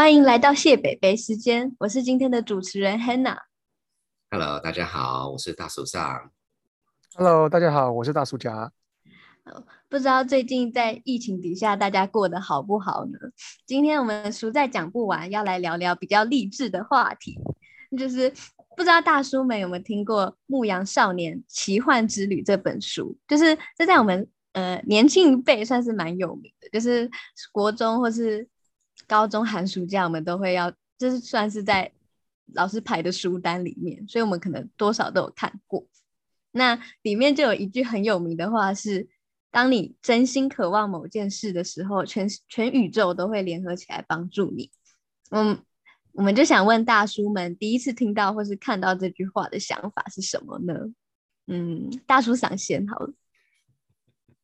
欢迎来到谢北北时间，我是今天的主持人 Hannah。Hello，大家好，我是大叔上。Hello，大家好，我是大叔家。不知道最近在疫情底下大家过得好不好呢？今天我们书在讲不完，要来聊聊比较励志的话题，就是不知道大叔们有没有听过《牧羊少年奇幻之旅》这本书？就是这在我们呃年轻一辈算是蛮有名的，就是国中或是高中寒暑假我们都会要，就是算是在老师排的书单里面，所以我们可能多少都有看过。那里面就有一句很有名的话是。当你真心渴望某件事的时候，全全宇宙都会联合起来帮助你。嗯，我们就想问大叔们，第一次听到或是看到这句话的想法是什么呢？嗯，大叔想先好了。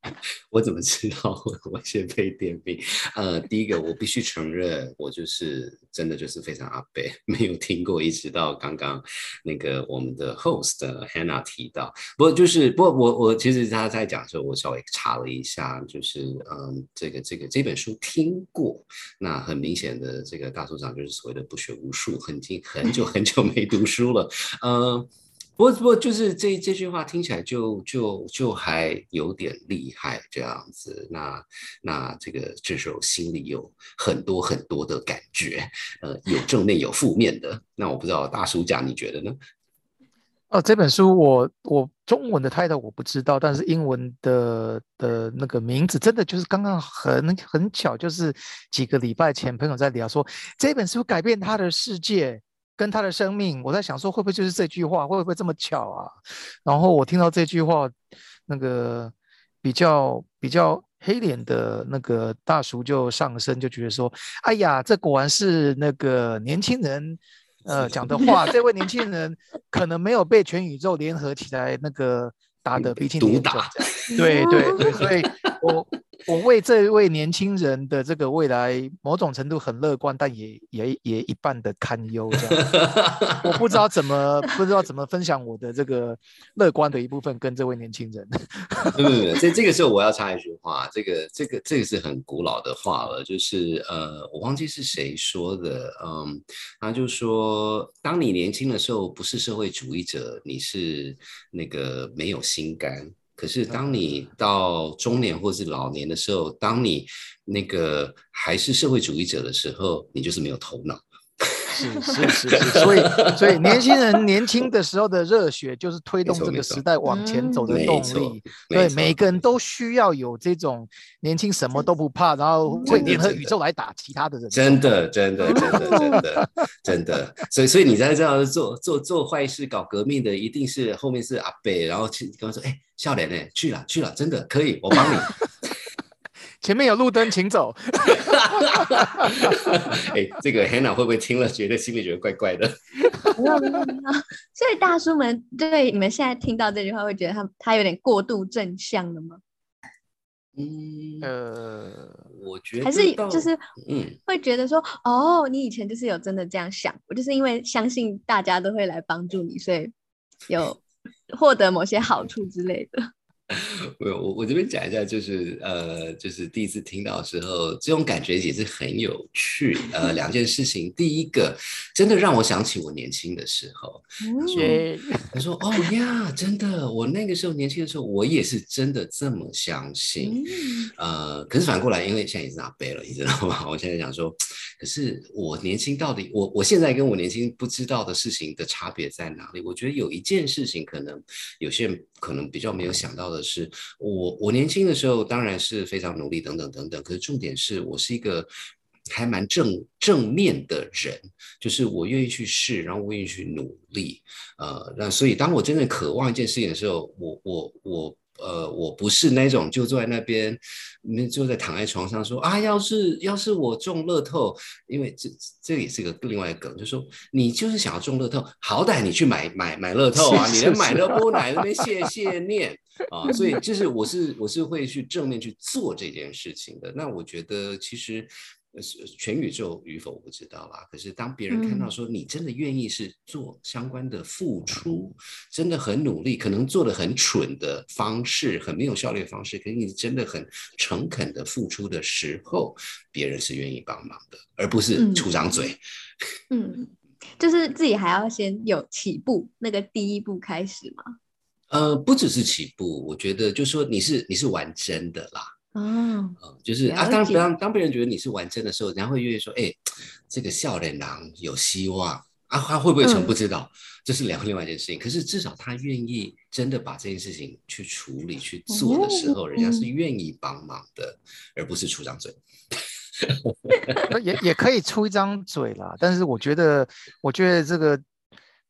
我怎么知道我先被点名？呃，第一个我必须承认，我就是真的就是非常阿贝，没有听过，一直到刚刚那个我们的 host Hannah 提到，不过就是不过我我其实他在讲的时候，我稍微查了一下，就是嗯，这个这个这本书听过，那很明显的这个大组长就是所谓的不学无术，很经很久很久没读书了，嗯。不过，不过就是这这句话听起来就就就还有点厉害这样子。那那这个这时候心里有很多很多的感觉，呃，有正面有负面的。那我不知道大叔讲你觉得呢？哦，这本书我我中文的 title 我不知道，但是英文的的那个名字真的就是刚刚很很巧，就是几个礼拜前朋友在聊说这本书改变他的世界。跟他的生命，我在想说会不会就是这句话，会不会这么巧啊？然后我听到这句话，那个比较比较黑脸的那个大叔就上身，就觉得说：“哎呀，这果然是那个年轻人呃讲的话。这位年轻人可能没有被全宇宙联合起来那个打的鼻青脸肿。”对对对，所以 我。我为这位年轻人的这个未来某种程度很乐观，但也也也一半的堪忧。这样，我不知道怎么不知道怎么分享我的这个乐观的一部分跟这位年轻人。嗯，这这个时候我要插一句话，这个这个这个是很古老的话了，就是呃，我忘记是谁说的，嗯，他就说，当你年轻的时候不是社会主义者，你是那个没有心肝。可是，当你到中年或是老年的时候，当你那个还是社会主义者的时候，你就是没有头脑。是是是是，所以所 以年轻人年轻的时候的热血，就是推动这个时代往前走的动力。对，每个人都需要有这种年轻什么都不怕，然后会联合宇宙来打其他的人。真的真的 真的真的真的，所以所以你在这样做做做坏事、搞革命的，一定是后面是阿北，然后去跟我说：“哎，笑脸呢？去了去了，真的可以，我帮你。”前面有路灯，请走。哎，这个 Hannah 会不会听了觉得心里觉得怪怪的？没有没有没有。所以大叔们对你们现在听到这句话，会觉得他他有点过度正向了吗？嗯呃，我觉得还是就是嗯，会觉得说哦，你以前就是有真的这样想，我就是因为相信大家都会来帮助你，所以有获得某些好处之类的。我我我这边讲一下，就是呃，就是第一次听到的时候，这种感觉也是很有趣。呃，两件事情，第一个真的让我想起我年轻的时候。他说：“他说哦呀，真的，我那个时候年轻的时候，我也是真的这么相信。呃，可是反过来，因为现在已经拿背了，你知道吗？我现在想说，可是我年轻到底，我我现在跟我年轻不知道的事情的差别在哪里？我觉得有一件事情，可能有些人可能比较没有想到的。是我，我年轻的时候当然是非常努力，等等等等。可是重点是我是一个还蛮正正面的人，就是我愿意去试，然后我愿意去努力。呃，那所以当我真正渴望一件事情的时候，我我我。呃，我不是那种就坐在那边，那就在躺在床上说啊，要是要是我中乐透，因为这这也是个另外一个梗，就说你就是想要中乐透，好歹你去买买买乐透啊，你连买乐波奶那边谢谢念啊，所以就是我是我是会去正面去做这件事情的。那我觉得其实。呃全宇宙与否我不知道啦。可是当别人看到嗯说你真的愿意是做相关的付出，真的很努力，可能做的很蠢的方式，很没有效率的方式，可是你真的很诚恳的付出的时候，别人是愿意帮忙的，而不是嗯出张嘴。嗯，就是自己还要先有起步那个第一步开始吗。呃，不只是起步，我觉得就是说你是你是玩真的啦。哦，嗯，就是啊，了解当当当别人觉得你是玩真的时候，人家会愿意说，哎，这个笑脸郎有希望啊，他会不会成嗯不知道，这是两另外一件事情。可是至少他愿意真的把这件事情去处理去做的时候，人家是嗯愿意帮忙的，而不是出张嘴。呃也也可以出一张嘴啦，但是我觉得，我觉得这个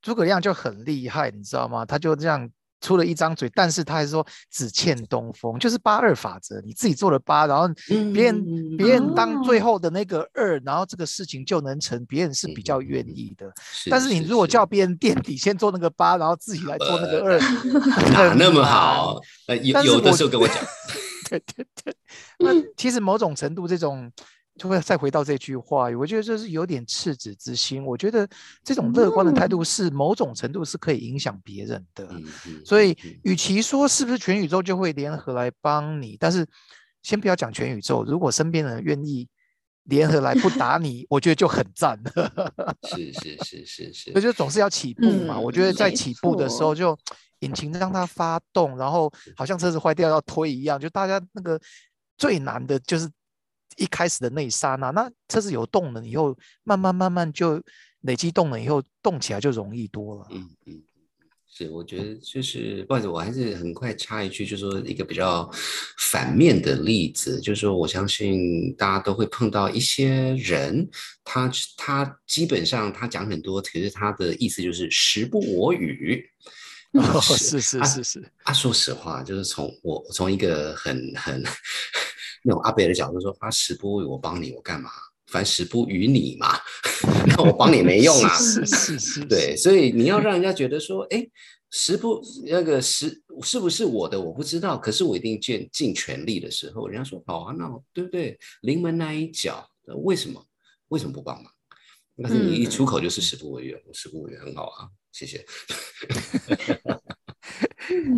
诸葛亮就很厉害，你知道吗？他就这样出了一张嘴，但是他还说只欠东风，就是八二法则，你自己做了八，然后别人、嗯别人当最哦后的那个二，然后这个事情就能成，别人是比较愿意的。是但是你如果叫别人垫底，先做那个八，然后自己来做那个二，哪那么好？呃，有有的时候跟我讲，对对对，那其实某种程度这种就会再回到这句话，我觉得这是有点赤子之心。我觉得这种乐观的态度是某种程度是可以影响别人的。嗯嗯所以与其说是不是全宇宙就会联合来帮你，但是先不要讲全宇宙，如果身边人愿意联合来不 打你，我觉得就很赞了。是是是是是所以，就总是要起步嘛。我觉得在起步的时候，就引擎让它发动，然后好像车子坏掉要推一样，就大家那个最难的就是一开始的那一刹那。那车子有动能以后，慢慢慢慢就累积动能以后，动起来就容易多了。嗯嗯，是，我觉得就是，不好意思，我还是很快插一句，就是说一个比较反面的例子，就是说我相信大家都会碰到一些人，他他基本上他讲很多，其实他的意思就是时不我与。哦，是是是是，啊，说实话，就是从我从一个很很那种阿北的角度说，啊，时不我与，我帮你，我干嘛？反正时不与你嘛，那我帮你没用啊。是是是是，对，所以你要让人家觉得说，哎，时不那个时是不是我的我不知道，可是我一定尽尽全力的时候，人家说好啊，那我对不对？临门那一脚，呃为什么为什么不帮忙？但是你一嗯出口就是时不我与，时不我与很好啊，谢谢。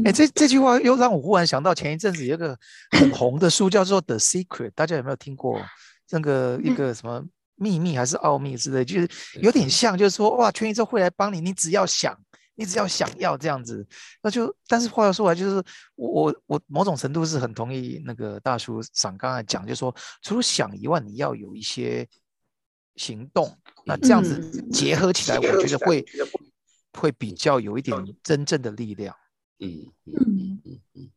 哎，这这句话又让我忽然想到前一阵子有一个很红的书，叫做《The Secret》，大家有没有听过？那个一嗯个什么秘密还是奥秘之类，就是有点像，就是说哇，全宇宙会来帮你，你只要想，你只要想要这样子，那就。但是话又说来，就是我我我某种程度是很同意那个大叔想刚才讲，就是说除了想以外，你要有一些行动，那这样子嗯结合起来，我觉得会会比较有一点真正的力量。嗯嗯嗯，嗯。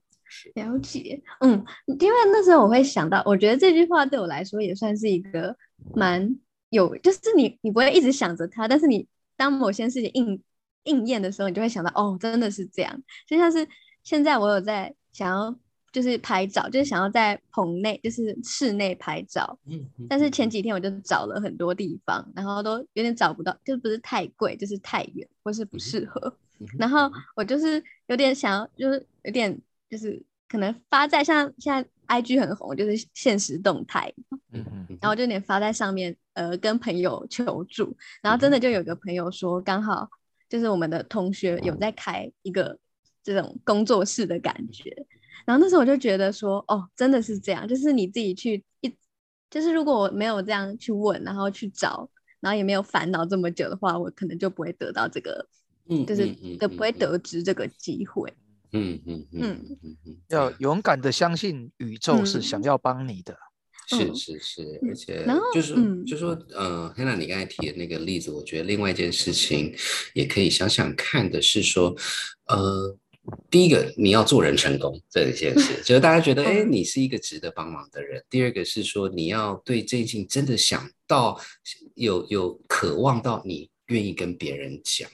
了解，嗯，因为那时候我会想到，我觉得这句话对我来说也算是一个蛮有，就是你你不会一直想着它，但是你当某些事情应应验的时候，你就会想到，哦，真的是这样。就像是现在我有在想要就是拍照，就是想要在棚内，就是室内拍照，但是前几天我就找了很多地方，然后都有点找不到，就不是太贵，就是太远或是不适合。嗯然后我就是有点想要，就是有点就是可能发在像现在 IG 很红，就是现实动态，嗯嗯然后我就有点发在上面，呃，跟朋友求助。然后真的就有个朋友说，刚好就是我们的同学有在开一个这种工作室的感觉。然后那时候我就觉得说，哦，真的是这样，就是你自己去一，就是如果我没有这样去问，然后去找，然后也没有烦恼这么久的话，我可能就不会得到这个，嗯就是嗯嗯得不会嗯得知这个机会。嗯嗯嗯嗯嗯嗯，要勇敢的相信宇宙是想嗯要帮你的。是嗯是是，嗯而且然后就是嗯就说呃，黑娜你刚才提的那个例子，我觉得另外一件事情也可以想想看的是说，呃，第一个你要做人成功这一件事，就是大家觉得哎，嗯。你是一个值得帮忙的人。第二个是说你要对这件事情真的想到有有渴望到你愿意跟别人讲，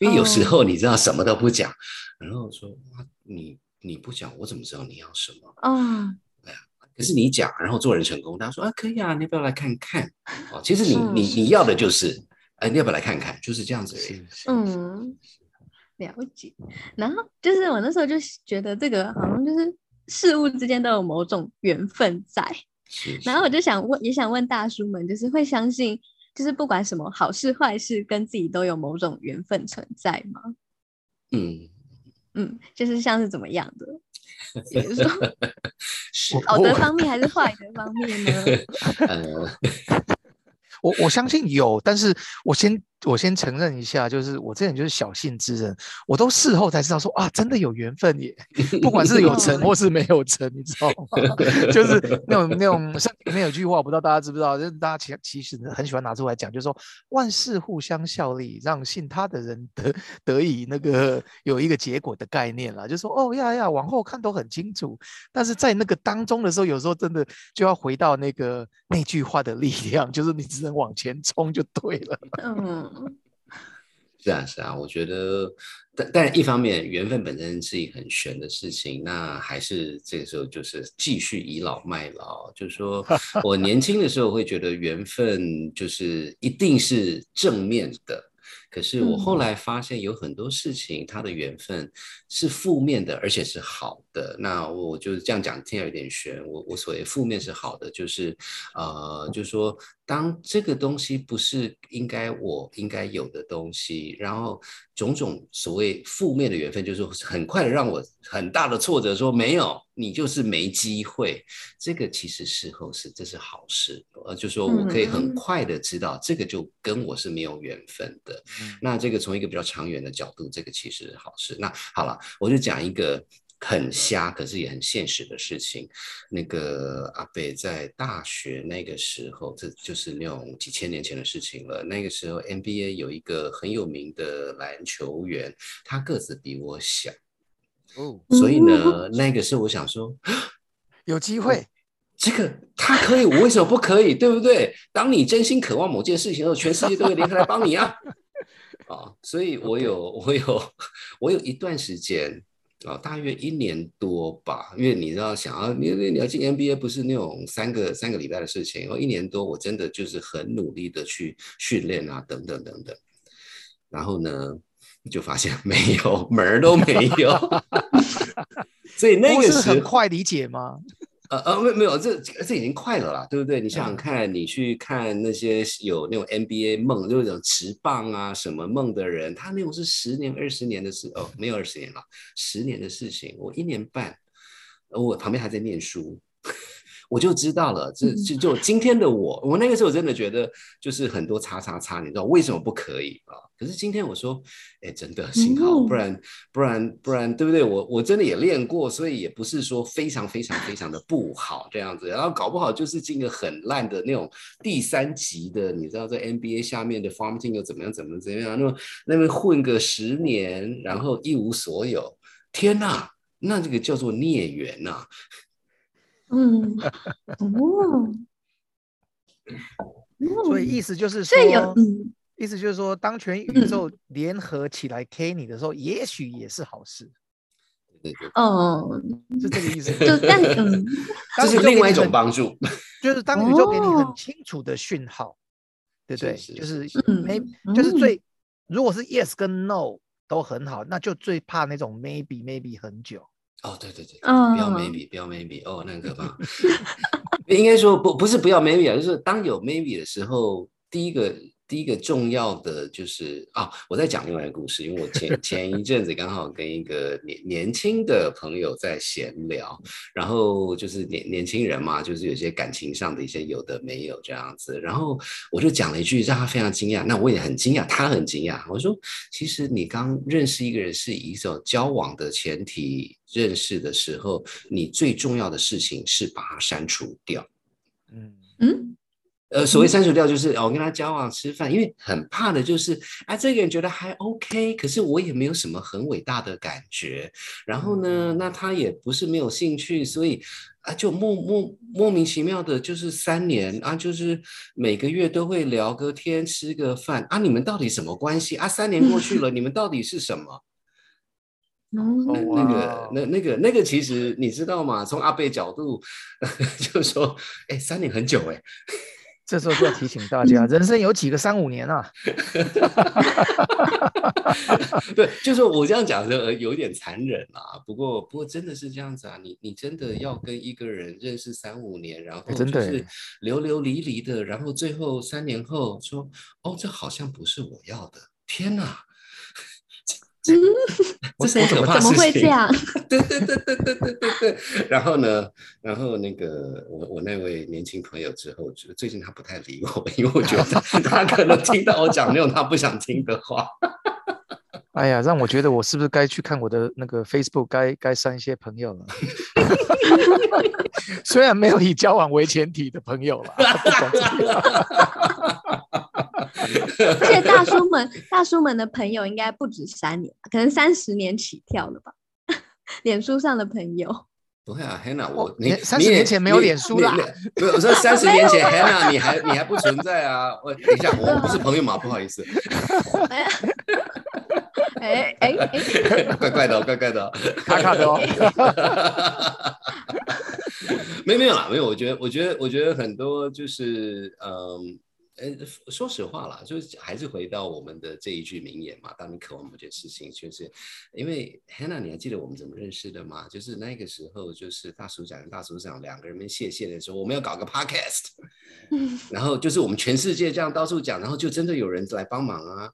因为有时哦。候你知道什么都不讲，然后说啊你你不讲，我怎么知道你要什么？哦，可是你讲，然后做人成功，大家说啊可以啊，你要不要来看看？哦，其实你嗯你你要的就是，哎，你要不要来看看？就是这样子嗯，了解。然后就是我那时候就觉得这个好像就是事物之间都有某种缘分在，是然后我就想问，也想问大叔们，就是会相信，就是不管什么好事坏事，跟自己都有某种缘分存在吗？嗯，嗯，就是像是怎么样的？比如说是好的方面还是坏的方面呢？呃，我我相信有，但是我先我先承认一下，就是我这人就是小信之人，我都事后才知道说啊，真的有缘分耶，不管是有成或是没有成，你知道吗？就是那种那种像里面有句话，我不知道大家知不知道，就是大家其其实很喜欢拿出来讲，就是说万事互相效力，让信他的人得得以那个有一个结果的概念啦，就说哦呀呀，往后看都很清楚，但是在那个当中的时候，有时候真的就要回到那个那句话的力量，就是你只能往前冲就对了。嗯，是啊，是啊，我觉得，但但一方面缘分本身是一个很玄的事情，那还是这个时候就是继续倚老卖老，就是说 我年轻的时候会觉得缘分就是一定是正面的。可是我后嗯来发现有很多事情，它的缘分是负面的，而且是好的。那我就是这样讲，听起来有点悬。我我所谓负面是好的，就是呃，就是说，当这个东西不是应该我应该有的东西，然后种种所谓负面的缘分，就是很快的让我很大的挫折，说没有，你就是没机会。这个其实事后是这是好事，呃，就说我可以很嗯快的知道，这个就跟我是没有缘分的。那这个从一个比较长远的角度，这个其实是好事。那好了，我就讲一个很瞎，可是也很现实的事情。那个阿北在大学那个时候，这就是那种几千年前的事情了。那个时候 NBA 有一个很有名的篮球员，他个子比我小，哦，所以呢，那个时候我想说，有机会。这个他可以，我为什么不可以？对不对？当你真心渴望某件事情的时候，全世界都会联合来帮你啊！啊，所以我有，我有，我有一段时间啊，大约一年多吧，因为你知道，想要你你要进 NBA 不是那种三个三个礼拜的事情，哦，一年多，我真的就是很努力的去训练啊，等等等等，然后呢，就发现没有门儿都没有，所以那个是很快理解吗？呃呃，没有没有，这这已经快了啦，对不对？你想想嗯看，你去看那些有那种 NBA 梦，就是那种持棒啊什么梦的人，他那种是十年、二十年的事哦，没有二十年了，十年的事情，我一年半，呃我旁边还在念书，我就知道了。这就就今天的我，我那个时候真的觉得就是很多叉叉叉，你知道为什么不可以啊？可是今天我说，哎，真的幸好，嗯不然不然不然，对不对？我我真的也练过，所以也不是说非常非常非常的不好这样子，然后搞不好就是进个很烂的那种第三级的，你知道在 NBA 下面的 farm team 又怎么样怎么怎么样，那么那边混个十年，然后一无所有，天哪！那这个叫做孽缘呐、嗯，哦，所以意思就是所以有说，嗯意思就是说，当全宇嗯宙联合起来 K 你的时候，也许也是好事，对对，哦，是这个意思。就但嗯 这是另外一种帮助。就是当宇宙给你很哦清楚的讯号，对不对？是是就是没嗯 may 就是嗯最，如果是 yes 跟 no 都很好，那就最怕那种 maybe maybe 很久。哦，对对对，嗯不要 maybe，不要 maybe，哦，那很可怕。应该说不不是不要 maybe 啊，就是当有 maybe 的时候，第一个第一个重要的就是啊，我在讲另外一个故事，因为我前前一阵子刚好跟一个年年轻的朋友在闲聊，然后就是年年轻人嘛，就是有些感情上的一些有的没有这样子，然后我就讲了一句让他非常惊讶，那我也很惊讶，他很惊讶。我说，其实你刚认识一个人是以一种交往的前提认识的时候，你最重要的事情是把它删除掉。嗯，嗯呃，所谓删除掉就是哦，我跟他交往吃饭，因为很怕的就是啊，这个人觉得还 OK，可是我也没有什么很伟大的感觉。然后呢，那他也不是没有兴趣，所以啊，就莫莫莫名其妙的，就是三年啊，就是每个月都会聊个天，吃个饭啊，你们到底什么关系啊？三年过去了，你们到底是什么？那哦那个哇那那个那个，其实你知道吗？从阿贝角度，就说，哎，三年很久哎。这时候就要提醒大家，人生有几个三五年啊？对，就是我这样讲的有点残忍啊。不过，不过真的是这样子啊。你你真的要跟一个人认识三五年，然后就是流流离离的，然后最后三年后说，哦，这好像不是我要的。天哪！嗯，这是可怕怎么会这样？对对对对对对对对。然后呢，然后那个我我那位年轻朋友之后，就最近他不太理我，因为我觉得 他可能听到我讲那种他不想听的话。哎呀，让我觉得我是不是该去看我的那个 Facebook，该该删一些朋友了。虽然没有以交往为前提的朋友了。而且大叔们，大叔们的朋友应该不止三年，可能三十年起跳了吧？脸书上的朋友，不会啊，Hannah，我你三十年前没有脸书啦。不是，我说三十年前，Hannah，你还你还不存在啊？我等一下，我们不是朋友嘛？不好意思。哎哎哎，怪怪的，怪怪的，卡卡的哦。没没有啦，没有。我觉得，我觉得，我觉得很多就是嗯。呃，说实话啦，就是还是回到我们的这一句名言嘛。当你渴望某件事情，就是因为 Hannah，你还记得我们怎么认识的吗？就是那个时候，就是大叔讲跟大叔讲两个人们谢谢的时候，我们要搞个 podcast，然后就是我们全世界这样到处讲，然后就真的有人来帮忙啊。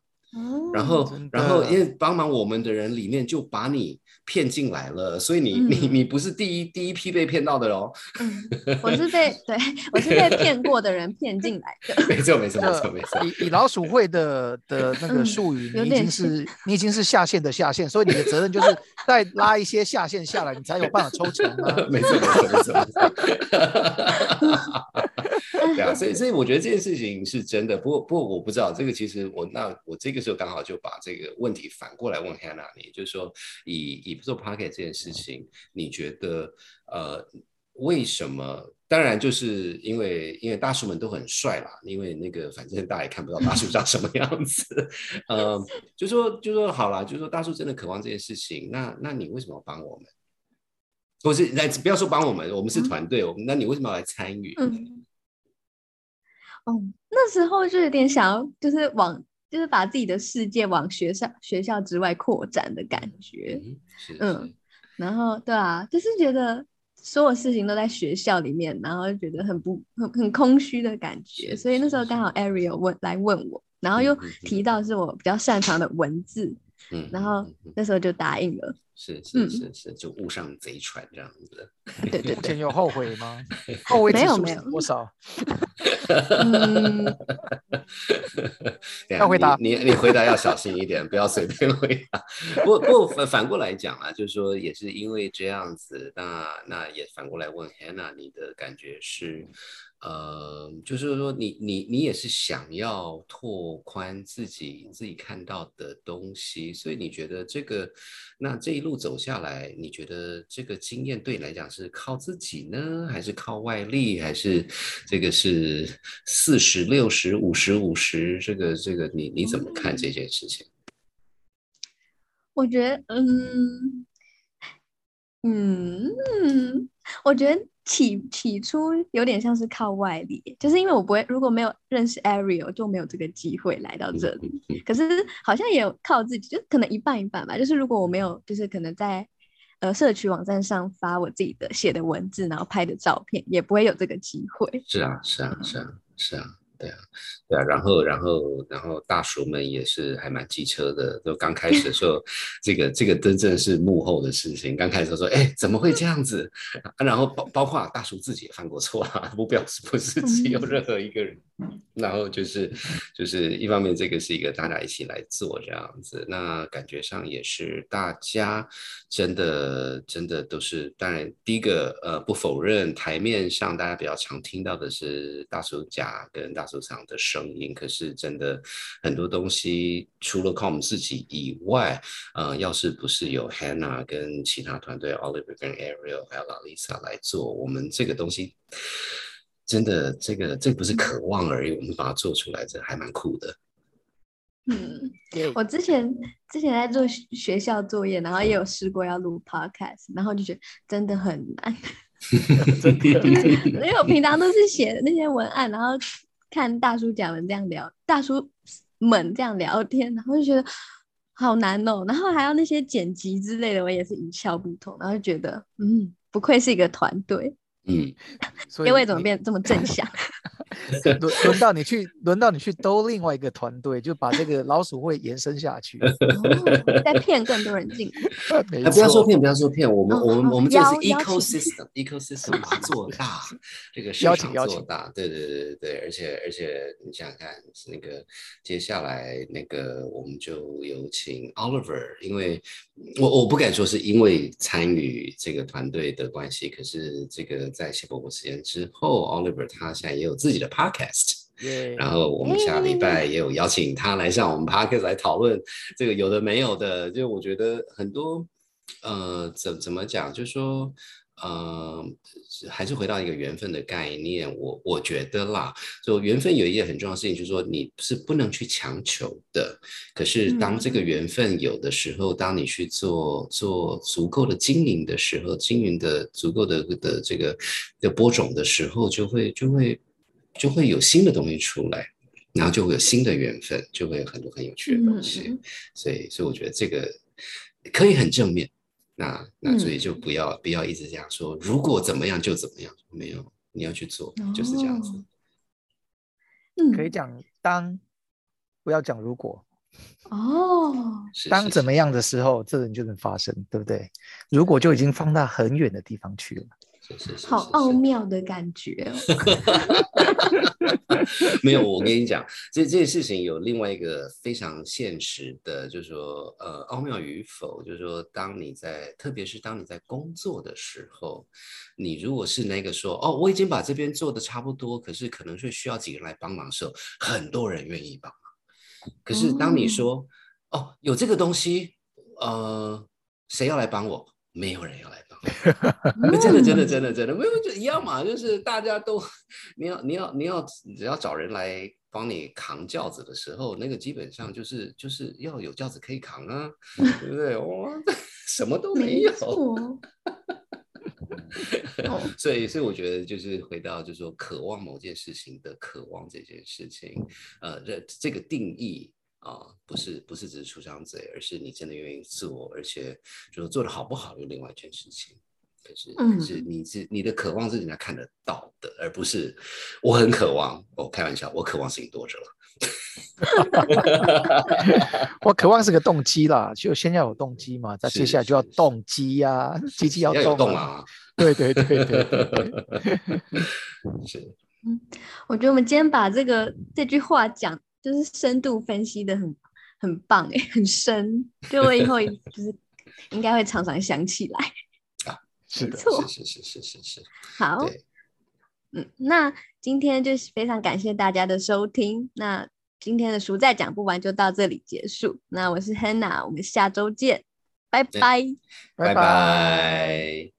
然后，然后因为帮忙我们的人里面就把你骗进来了，所以你你你不是第一第一批被骗到的喽。我是被对我是被骗过的人骗进来的。没错没错没错没错。以以老鼠会的 的那个术语，你已经是你已经是下线的下线，所以你的责任就是再拉一些下线下来，你才有办法抽成啊。没错没错没错。对啊，所以所以我觉得这件事情是真的。不过不过我不知道这个，其实我那我这个时候刚好就把这个问题反过来问 Hannah，你就是说以以做 p o c k e t 这件事情，你觉得呃为什么？当然就是因为因为大叔们都很帅啦，因为那个反正大家也看不到大叔长什么样子，呃，就说就说好了，就说大叔真的渴望这件事情，那那你为什么要帮我们？不是来不要说帮我们，我们是团队，我们那你为什么要来参与？哦，那时候就有点想要，就是往，就是把自己的世界往学校学校之外扩展的感觉。嗯，然后对啊，就是觉得所有事情都在学校里面，然后就觉得很不很很空虚的感觉。所以那时候刚好 Ariel 问来问我，然后又提到是我比较擅长的文字，嗯，然后那时候就答应了。是是是是，就误上贼船这样子。对对对，有后悔吗？后悔没有没有多少？要回答 你，你回答要小心一点，不要随便回答。不不反反过来讲啊，就是说也是因为这样子，那那也反过来问 Hannah，你的感觉是？呃，就是说，你你你也是想要拓宽自己自己看到的东西，所以你觉得这个，那这一路走下来，你觉得这个经验对你来讲是靠自己呢，还是靠外力，还是这个是四十六十五十五十？这个这个，你你怎么看这件事情？我觉得，嗯嗯，我觉得。起起初有点像是靠外力，就是因为我不会，如果没有认识 Ariel，就没有这个机会来到这里。可是好像也有靠自己，就可能一半一半吧。就是如果我没有，就是可能在呃社区网站上发我自己的写的文字，然后拍的照片，也不会有这个机会。是啊，是啊，是啊，是啊。对啊，对啊，然后，然后，然后大叔们也是还蛮机车的。就刚开始的时候，这个这个真正是幕后的事情。刚开始说，哎，怎么会这样子？然后包包括大叔自己也犯过错啊，不表示不是只有任何一个人。然后就是就是一方面，这个是一个大家一起来做这样子，那感觉上也是大家真的真的都是。当然，第一个呃不否认台面上大家比较常听到的是大手甲跟大。收藏的声音，可是真的很多东西，除了靠我们自己以外，呃，要是不是有 Hannah 跟其他团队 Oliver 跟 Ariel 还有 Lisa 来做，我们这个东西真的，这个这不是渴望而已，我们把它做出来，这还蛮酷的。嗯，我之前之前在做学校作业，然后也有试过要录 Podcast，然后就觉得真的很难，因为我平常都是写那些文案，然后。看大叔讲们这样聊，大叔们这样聊天，然后就觉得好难哦。然后还有那些剪辑之类的，我也是一窍不通。然后觉得，嗯，不愧是一个团队。嗯，结尾怎么变这么正向？轮轮到你去，轮到你去兜另外一个团队，就把这个老鼠会延伸下去，再骗更多人进。来不要说骗，不要说骗，我们我们我们这是 ecosystem，ecosystem 把它做大，这个市场做大，对对对对对，而且而且你想想看，那个接下来那个我们就有请 Oliver，因为我我不敢说是因为参与这个团队的关系，可是这个在谢伯伯实验之后，Oliver 他现在也有自己的。Podcast，然后我们下礼拜也有邀请他来上我们 Podcast 来讨论这个有的没有的，就我觉得很多，呃，怎怎么讲，就是说。呃，还是回到一个缘分的概念，我我觉得啦，就缘分有一件很重要的事情，就是说你是不能去强求的。可是当这个缘分有的时候，当你去做做足够的经营的时候，经营的足够的的这个的播种的时候，就会就会就会有新的东西出来，然后就会有新的缘分，就会有很多很有趣的东西。所以所以我觉得这个可以很正面。那那所以就不要不要一直这样说，如果怎么样就怎么样，没有你要去做，就是这样子。嗯，可以讲当，不要讲如果。哦，当怎么样的时候，这人就能发生，对不对？如果就已经放到很远的地方去了。好奥妙的感觉。没有，我跟你讲，这这件事情有另外一个非常现实的，就是说，呃，奥妙与否，就是说，当你在，特别是当你在工作的时候，你如果是那个说，哦，我已经把这边做的差不多，可是可能是需要几个人来帮忙的时候，很多人愿意帮忙。可是当你说，哦，有这个东西，呃，谁要来帮我？没有人要来帮。真的，真的，真的，真的，没有就一样嘛，就是大家都，你要，你要，你要，只要找人来帮你扛轿子的时候，那个基本上就是就是要有轿子可以扛啊，对不对？哇，什么都没有。所以，所以我觉得就是回到，就是说，渴望某件事情的渴望这件事情，呃，这这个定义。啊，不是不是只是出张嘴，而是你真的愿意做，而且就是做的好不好，又另外一件事情。可是，可是你是你的渴望是人家看得到的，而不是我很渴望。我开玩笑，我渴望事情多着了。我渴望是个动机啦，就先要有动机嘛，再接下来就要动机呀，机器要动啊。对对对对对，是。嗯，我觉得我们今天把这个这句话讲。就是深度分析的很很棒哎，很深，就我以后就是应该会常常想起来 啊，是的，是是是是是是，好，嗯，那今天就是非常感谢大家的收听，那今天的书再讲不完就到这里结束，那我是 Hannah，我们下周见，拜拜，拜拜。